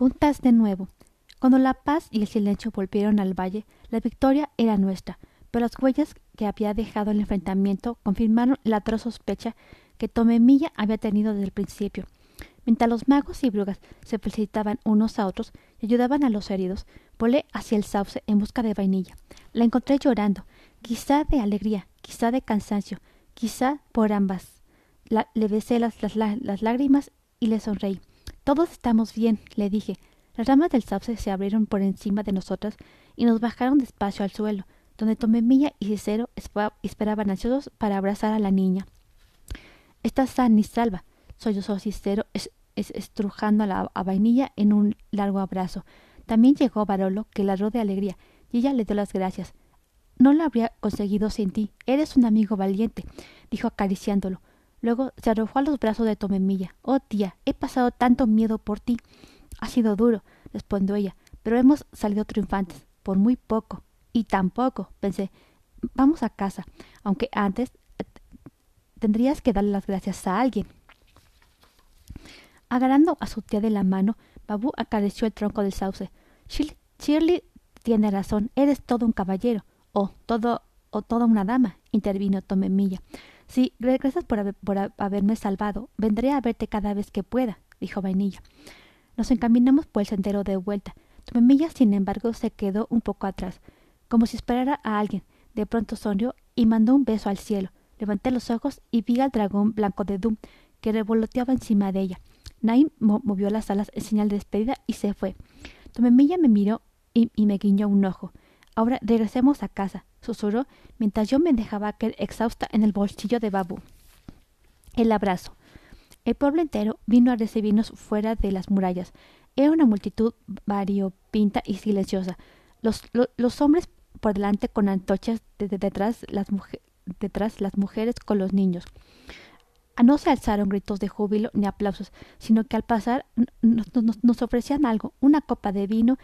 juntas de nuevo. Cuando la paz y el silencio volvieron al valle, la victoria era nuestra, pero las huellas que había dejado el enfrentamiento confirmaron la atroz sospecha que Tomemilla había tenido desde el principio. Mientras los magos y brujas se felicitaban unos a otros y ayudaban a los heridos, volé hacia el sauce en busca de vainilla. La encontré llorando, quizá de alegría, quizá de cansancio, quizá por ambas. le besé las, las lágrimas y le sonreí. Todos estamos bien, le dije. Las ramas del sauce se abrieron por encima de nosotras y nos bajaron despacio al suelo, donde Tomemilla y Cicero esperaban ansiosos para abrazar a la niña. Está sana y salva, sollozó Cicero, es, estrujando a, la, vainilla en un largo abrazo. También llegó Barolo, que ladró de alegría, y ella le dio las gracias. No lo habría conseguido sin ti. Eres un amigo valiente, dijo acariciándolo. Luego se arrojó a los brazos de Tomemilla. Oh, tía, he pasado tanto miedo por ti. Ha sido duro, respondió ella, pero hemos salido triunfantes, por muy poco. Y tampoco, pensé. Vamos a casa, aunque antes tendrías que darle las gracias a alguien. Agarrando a su tía de la mano, Babu acarició el tronco del sauce. Shirley tiene razón, eres todo un caballero, o todo, o toda una dama, intervino Tomemilla. Si regresas por, haberme salvado, vendré a verte cada vez que pueda, dijo Vainilla. Nos encaminamos por el sendero de vuelta. Tomemilla, sin embargo, se quedó un poco atrás, como si esperara a alguien. De pronto sonrió y mandó un beso al cielo. Levanté los ojos y vi al dragón blanco de Doom, que revoloteaba encima de ella. Naim movió las alas en señal de despedida y se fue. Tomemilla me miró y, me guiñó un ojo. Ahora regresemos a casa, susurró mientras yo me dejaba caer exhausta en el bolsillo de Babu. El abrazo. El pueblo entero vino a recibirnos fuera de las murallas. Era una multitud variopinta y silenciosa. Los, los hombres por delante con antorchas, detrás, las detrás las mujeres con los niños. No se alzaron gritos de júbilo ni aplausos, sino que al pasar nos, ofrecían algo, una copa de vino,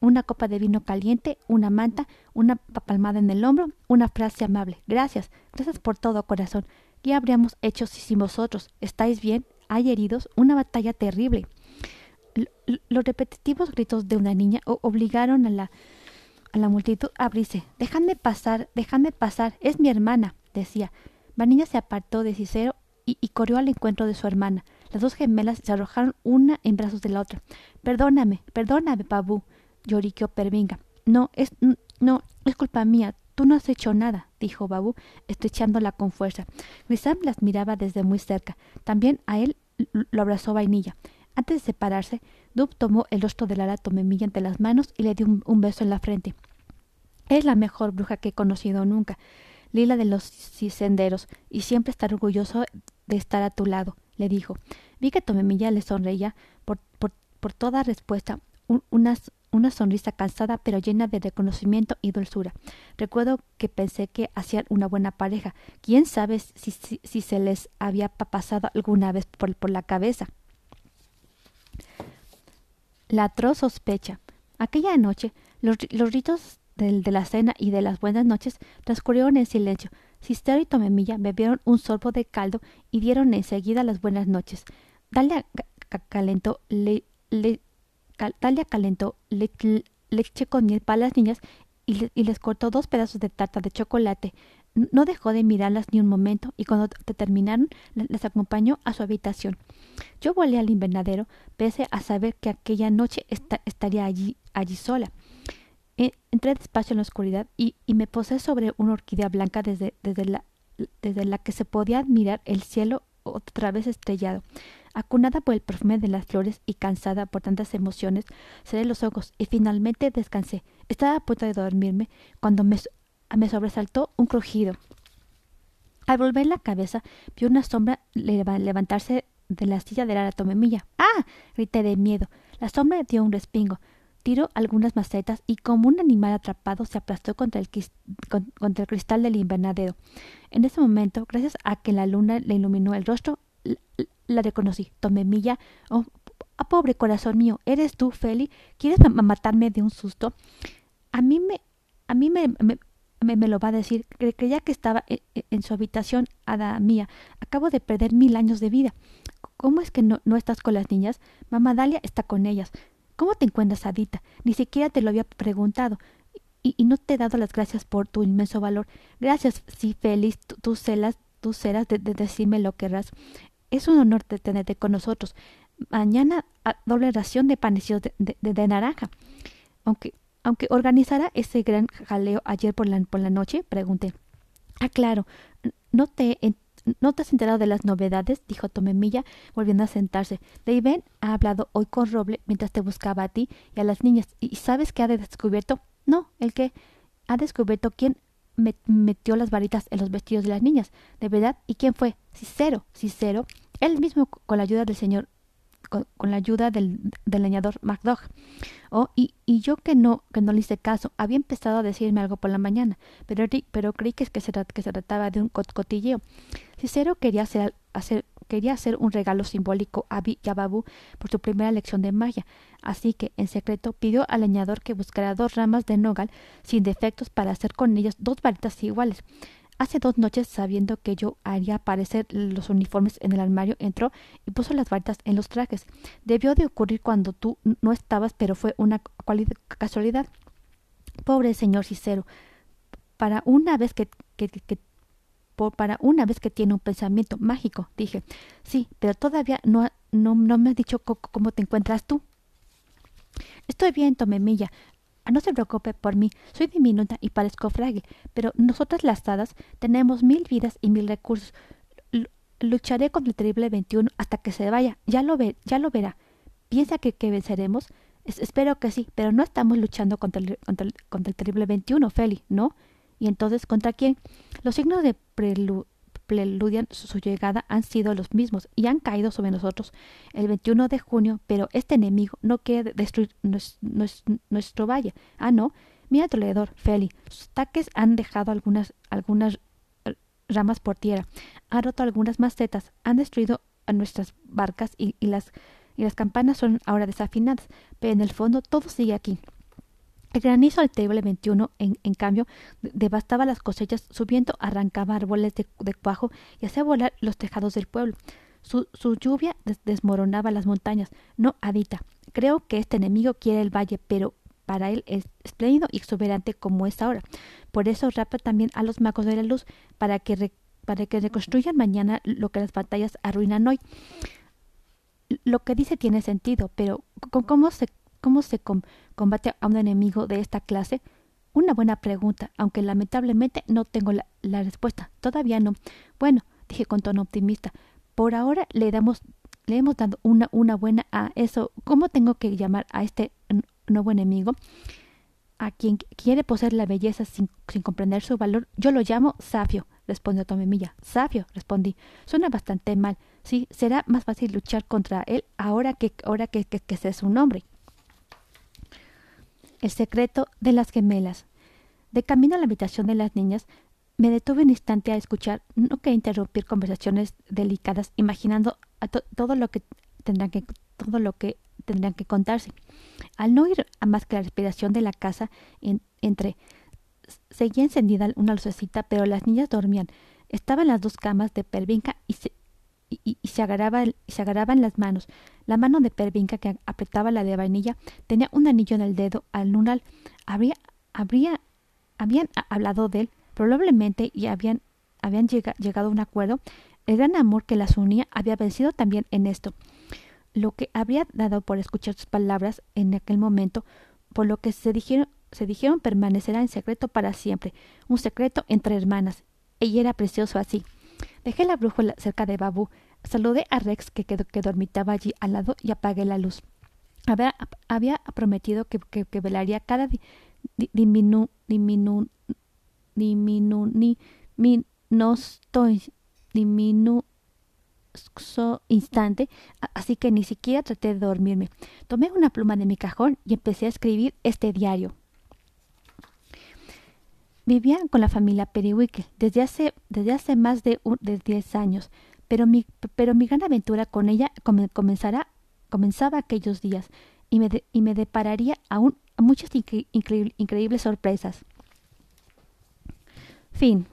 una copa de vino caliente, una manta, una palmada en el hombro, una frase amable. Gracias, gracias por todo, corazón. ¿Qué habríamos hecho si sin vosotros? ¿Estáis bien? ¿Hay heridos? Una batalla terrible. los repetitivos gritos de una niña obligaron a la, a la multitud a abrirse. Dejadme pasar, dejadme pasar, es mi hermana, decía. La niña se apartó de Cicero y, y, corrió al encuentro de su hermana. Las dos gemelas se arrojaron una en brazos de la otra. Perdóname, perdóname, Babú, lloriqueó Pervinga. No, es, no, es culpa mía. Tú no has hecho nada, dijo Babú, estrechándola con fuerza. Grisam las miraba desde muy cerca. También a él lo abrazó Vainilla. Antes de separarse, Dub tomó el rostro de Lara Tomemilla entre las manos y le dio un, beso en la frente. Es la mejor bruja que he conocido nunca, Lila de los senderos, y siempre estar orgulloso de estar a tu lado, le dijo. Vi que Tomemilla le sonreía por, por, por toda respuesta, unas una sonrisa cansada pero llena de reconocimiento y dulzura. Recuerdo que pensé que hacían una buena pareja. ¿Quién sabe si, si, se les había pasado alguna vez por, por la cabeza? La atroz sospecha. Aquella noche, los, los ritos de, la cena y de las buenas noches transcurrieron en silencio. Sister y Tomemilla bebieron un sorbo de caldo y dieron enseguida las buenas noches. Dalia calentó le, le, Talia calentó leche con miel para las niñas y, les cortó dos pedazos de tarta de chocolate. No dejó de mirarlas ni un momento y cuando terminaron les acompañó a su habitación. Yo volé al invernadero pese a saber que aquella noche estaría allí, allí sola. E, entré despacio en la oscuridad y, me posé sobre una orquídea blanca desde, desde, la, desde la que se podía admirar el cielo otra vez estrellado. Acunada por el perfume de las flores y cansada por tantas emociones, cerré los ojos y finalmente descansé. Estaba a punto de dormirme cuando me, sobresaltó un crujido. Al volver la cabeza, vi una sombra levantarse de la silla de la tomemilla. ¡Ah! grité de miedo. La sombra dio un respingo, tiró algunas macetas y como un animal atrapado se aplastó contra el, contra el cristal del invernadero. En ese momento, gracias a que la luna le iluminó el rostro, la reconocí. Tomé milla. Oh, ah, pobre corazón mío, ¿eres tú, Feli? ¿Quieres matarme de un susto? A mí me, a mí me, me, me, lo va a decir. Creía que estaba en, en su habitación, hada mía. Acabo de perder mil años de vida. ¿Cómo es que no, no estás con las niñas? Mamá Dalia está con ellas. ¿Cómo te encuentras, Adita? Ni siquiera te lo había preguntado. Y, y, no te he dado las gracias por tu inmenso valor. Gracias, sí, feliz, tú, celas, tú serás de, de, decirme lo que querrás. Es un honor tenerte con nosotros. Mañana a doble ración de panecillos de, de, de, naranja. Aunque, aunque organizara ese gran jaleo ayer por la, por la noche, pregunté. Ah, claro. No te ¿No te has enterado de las novedades? dijo Tomemilla, volviendo a sentarse. David ha hablado hoy con Roble mientras te buscaba a ti y a las niñas. ¿Y sabes qué ha descubierto? No, el que ha descubierto quién metió las varitas en los vestidos de las niñas. ¿De verdad? ¿Y quién fue? Cicero. Cicero. Él mismo, con la ayuda del señor con, la ayuda del, del leñador MacDough. Oh, y, y, yo que no, que no le hice caso, había empezado a decirme algo por la mañana, pero, pero creí que, que, se, que se trataba de un cotilleo. Cicero quería hacer, quería hacer un regalo simbólico a Yababu por su primera lección de magia, así que en secreto pidió al leñador que buscara dos ramas de nogal sin defectos para hacer con ellas dos varitas iguales. Hace dos noches, sabiendo que yo haría aparecer los uniformes en el armario, entró y puso las varitas en los trajes. Debió de ocurrir cuando tú no estabas, pero fue una casualidad. Pobre señor Cicero. Para una vez que, que, que para una vez que tiene un pensamiento mágico, dije. Sí, pero todavía no, no, no me has dicho cómo te encuentras tú. Estoy bien, Tomemilla. Ah, no se preocupe por mí, soy diminuta y parezco frágil, pero nosotras las hadas tenemos mil vidas y mil recursos. lucharé contra el terrible 21 hasta que se vaya. Ya lo ve, ya lo verá. ¿Piensa que, venceremos? espero que sí, pero no estamos luchando contra el, contra contra el terrible 21, Feli, ¿no? ¿Y entonces contra quién? Los signos de prelu preludian su llegada han sido los mismos y han caído sobre nosotros el 21 de junio, pero este enemigo no quiere destruir nuestro, valle. Ah, no. Mira alrededor, Feli. Sus ataques han dejado algunas, algunas ramas por tierra, han roto algunas macetas, han destruido nuestras barcas y las campanas son ahora desafinadas, pero en el fondo todo sigue aquí. El granizo del terrible 21, en, en, cambio, devastaba las cosechas, subiendo arrancaba árboles de, cuajo y hacía volar los tejados del pueblo. Su, su lluvia desmoronaba las montañas. No, Adita, creo que este enemigo quiere el valle, pero para él es espléndido y exuberante como es ahora. Por eso rapa también a los magos de la luz, para que, para que reconstruyan mañana lo que las batallas arruinan hoy. Lo que dice tiene sentido, pero ¿cómo se ¿Cómo se combate a un enemigo de esta clase? Una buena pregunta, aunque lamentablemente no tengo la, respuesta. Todavía no. Bueno, dije con tono optimista. Por ahora le damos, le hemos dado una, una buena a eso. ¿Cómo tengo que llamar a este nuevo enemigo? A quien quiere poseer la belleza sin, sin comprender su valor, yo lo llamo Safio, respondió Tomemilla. Safio, respondí. Suena bastante mal. Sí, será más fácil luchar contra él ahora que ahora que, que, que sé su nombre. El secreto de las gemelas. De camino a la habitación de las niñas, me detuve un instante a escuchar. No quería interrumpir conversaciones delicadas, imaginando todo lo que tendrán que todo lo que tendrán que contarse. Al no oír a más que la respiración de la casa, en, entre seguía encendida una lucecita, pero las niñas dormían. Estaban las dos camas de Pervinca y se, y, y se, agarraban, se agarraban las manos. La mano de Pervinca, que apretaba la de vainilla, tenía un anillo en el dedo al lunar. Habría, habría, habían hablado de él, probablemente, y habían, habían llega, llegado a un acuerdo. El gran amor que las unía había vencido también en esto. Lo que habría dado por escuchar sus palabras en aquel momento, por lo que se dijeron, se dijeron permanecerá en secreto para siempre, un secreto entre hermanas. Ella era precioso así. Dejé la brújula cerca de Babu, saludé a Rex que, quedó, que dormitaba allí al lado y apagué la luz. Había, había prometido que, que, velaría cada di, di, diminu, diminu, diminu, ni, mi, no estoy, diminu, so, instante, así que ni siquiera traté de dormirme. Tomé una pluma de mi cajón y empecé a escribir este diario. Vivía con la familia Periwinkle desde hace, desde hace más de, de diez años, pero mi, pero mi gran aventura con ella comenzará, comenzaba aquellos días y me, y me depararía aún muchas incre, incre, increíbles sorpresas. Fin.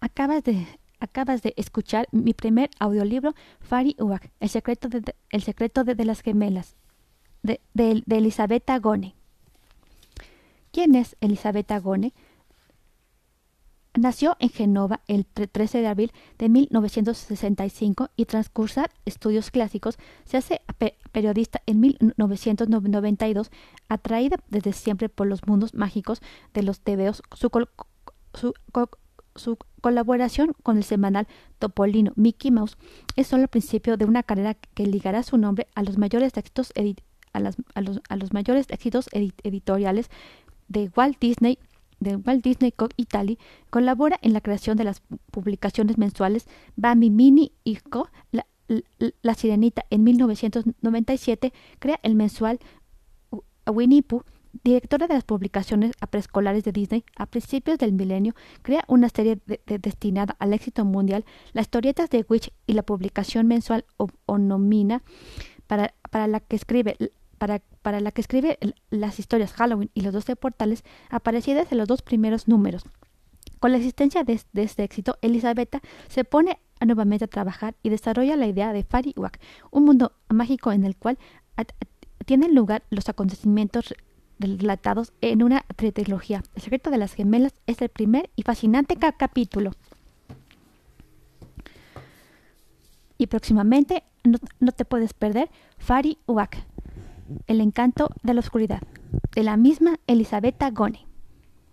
Acabas de, acabas de escuchar mi primer audiolibro, Fari Uak, El secreto de, el secreto de, las gemelas, de, de, de Elisabetta Gone. ¿Quién es Elisabetta Gone? Nació en Genova el 13 de abril de 1965 y tras cursar estudios clásicos se hace periodista en 1992, atraída desde siempre por los mundos mágicos de los tebeos. Su, colaboración con el semanal Topolino Mickey Mouse es solo el principio de una carrera que ligará su nombre a, los, mayores éxitos editoriales de Walt Disney de Walt Disney Co. Italy colabora en la creación de las publicaciones mensuales Bambi Mini y Co. La, Sirenita en 1997 crea el mensual Winnie directora de las publicaciones preescolares de Disney, a principios del milenio, crea una serie destinada al éxito mundial, las historietas de Witch y la publicación mensual Onomina, para la que escribe para, para la que escribe las historias Halloween y los 12 portales aparecidas en los dos primeros números. Con la existencia de, este éxito, Elisabetta se pone nuevamente a trabajar y desarrolla la idea de Fairy Wak, un mundo mágico en el cual tienen lugar los acontecimientos relatados en una trilogía. El secreto de las gemelas es el primer y fascinante capítulo. Y próximamente no, no te puedes perder Fari el encanto de la oscuridad, de la misma Elisabetta Gone.